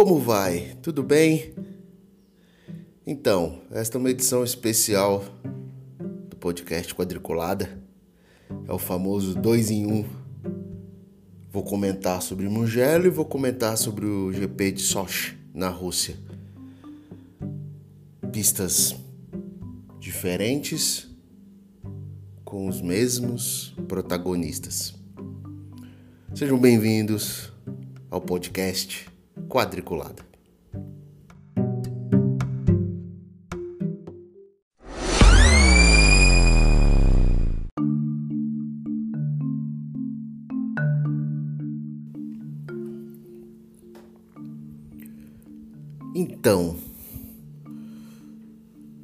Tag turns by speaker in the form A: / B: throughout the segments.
A: Como vai? Tudo bem? Então, esta é uma edição especial do podcast Quadriculada. É o famoso 2 em 1. Um. Vou comentar sobre Mugello e vou comentar sobre o GP de Sochi, na Rússia. Pistas diferentes com os mesmos protagonistas. Sejam bem-vindos ao podcast Quadriculada. Então,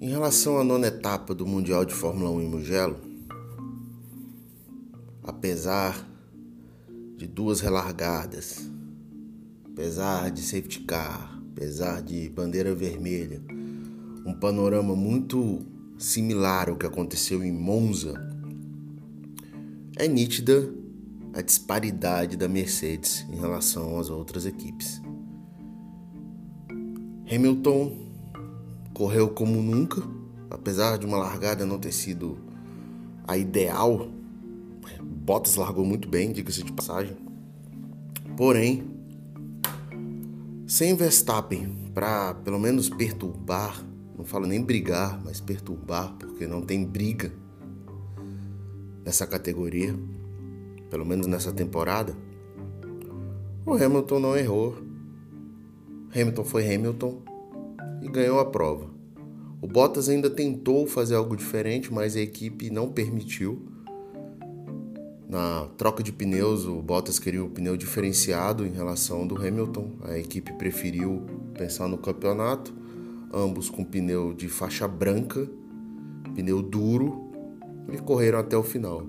A: em relação à nona etapa do Mundial de Fórmula 1 em Mugello, apesar de duas relargadas, apesar de safety car, apesar de bandeira vermelha, um panorama muito similar ao que aconteceu em Monza, é nítida a disparidade da Mercedes em relação às outras equipes. Hamilton correu como nunca, apesar de uma largada não ter sido a ideal Bottas largou muito bem, diga-se de passagem. Porém, sem Verstappen para pelo menos perturbar, não falo nem brigar, mas perturbar, porque não tem briga nessa categoria, pelo menos nessa temporada, o Hamilton não errou. Hamilton foi Hamilton e ganhou a prova. O Bottas ainda tentou fazer algo diferente, mas a equipe não permitiu. Na troca de pneus, o Bottas queria o pneu diferenciado em relação do Hamilton. A equipe preferiu pensar no campeonato, ambos com pneu de faixa branca, pneu duro, e correram até o final.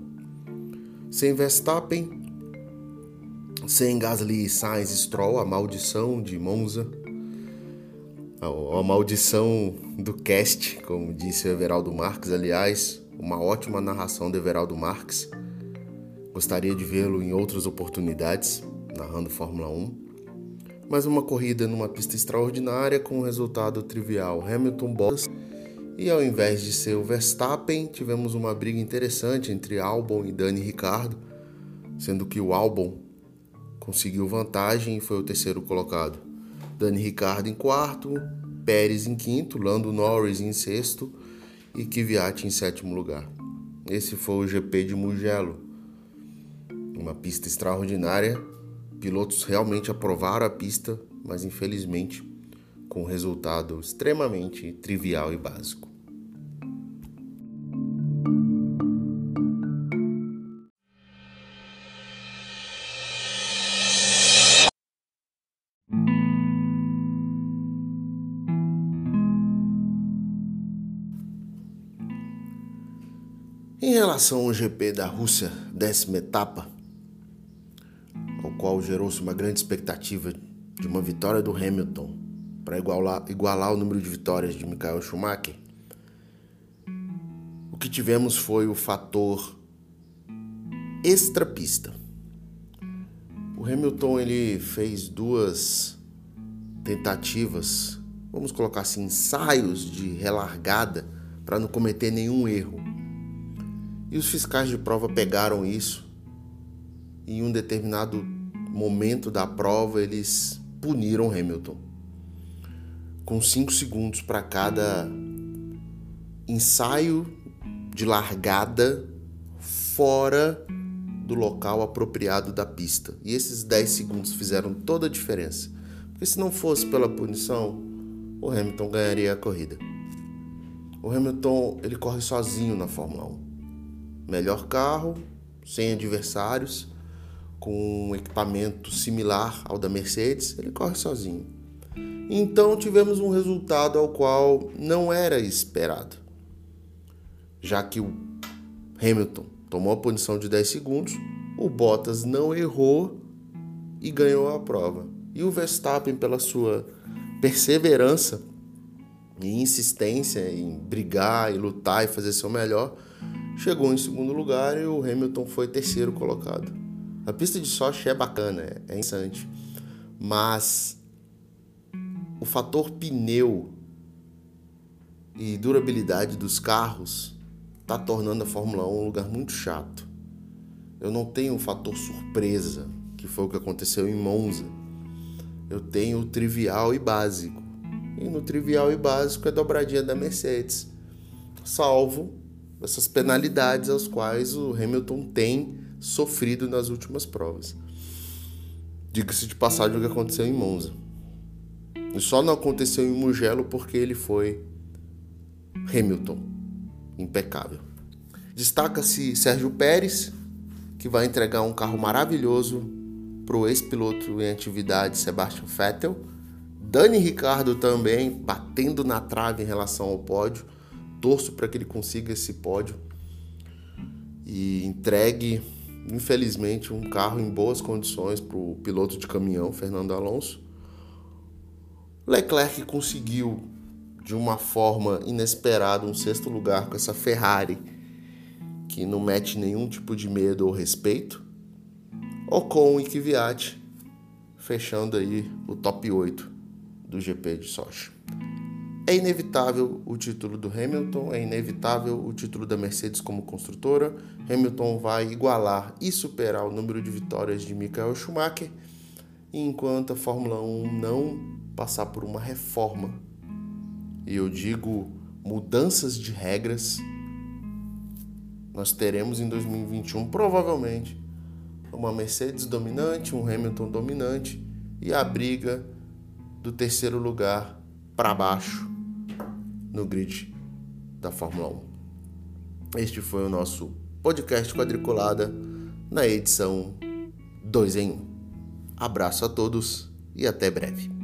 A: Sem Verstappen, sem Gasly, Sainz, Stroll, a maldição de Monza, a maldição do cast, como disse o Everaldo Marques, aliás, uma ótima narração do Everaldo Marques Gostaria de vê-lo em outras oportunidades, narrando Fórmula 1. Mas uma corrida numa pista extraordinária com um resultado trivial Hamilton Bottas e ao invés de ser o Verstappen, tivemos uma briga interessante entre Albon e Dani Ricardo, sendo que o Albon conseguiu vantagem e foi o terceiro colocado. Dani Ricardo em quarto, Pérez em quinto, Lando Norris em sexto e Kvyat em sétimo lugar. Esse foi o GP de Mugello, uma pista extraordinária. Pilotos realmente aprovaram a pista, mas infelizmente com um resultado extremamente trivial e básico. Em relação ao GP da Rússia, décima etapa, qual gerou-se uma grande expectativa de uma vitória do Hamilton para igualar, igualar o número de vitórias de Michael Schumacher, o que tivemos foi o fator extrapista. O Hamilton ele fez duas tentativas, vamos colocar assim, ensaios de relargada para não cometer nenhum erro. E os fiscais de prova pegaram isso em um determinado momento da prova, eles puniram Hamilton com 5 segundos para cada ensaio de largada fora do local apropriado da pista. E esses 10 segundos fizeram toda a diferença. Porque se não fosse pela punição, o Hamilton ganharia a corrida. O Hamilton, ele corre sozinho na Fórmula 1. Melhor carro, sem adversários com um equipamento similar ao da Mercedes, ele corre sozinho. Então tivemos um resultado ao qual não era esperado, já que o Hamilton tomou a punição de 10 segundos, o Bottas não errou e ganhou a prova. E o Verstappen, pela sua perseverança e insistência em brigar e lutar e fazer seu melhor, chegou em segundo lugar e o Hamilton foi terceiro colocado. A pista de Sochi é bacana, é, interessante, mas o fator pneu e durabilidade dos carros está tornando a Fórmula 1 um lugar muito chato. Eu não tenho o fator surpresa, que foi o que aconteceu em Monza. Eu tenho o trivial e básico. E no trivial e básico é dobradinha da Mercedes. Salvo essas penalidades às quais o Hamilton tem sofrido nas últimas provas. Diga-se de passagem o que aconteceu em Monza. E só não aconteceu em Mugello porque ele foi Hamilton. Impecável. Destaca-se Sérgio Pérez, que vai entregar um carro maravilhoso para o ex-piloto em atividade Sebastian Vettel. Dani Ricardo também batendo na trave em relação ao pódio. Torço para que ele consiga esse pódio e entregue, infelizmente, um carro em boas condições para o piloto de caminhão, Fernando Alonso. Leclerc conseguiu de uma forma inesperada um sexto lugar com essa Ferrari que não mete nenhum tipo de medo ou respeito, Ocon e Kvyat fechando aí o top 8 do GP de Sochi. É inevitável o título do Hamilton, é inevitável o título da Mercedes como construtora. Hamilton vai igualar e superar o número de vitórias de Michael Schumacher, enquanto a Fórmula 1 não passar por uma reforma e eu digo mudanças de regras, nós teremos em 2021 provavelmente uma Mercedes dominante, um Hamilton dominante e a briga do terceiro lugar para baixo no grid da Fórmula 1. Este foi o nosso podcast quadriculada na edição 2 em 1. Abraço a todos e até breve.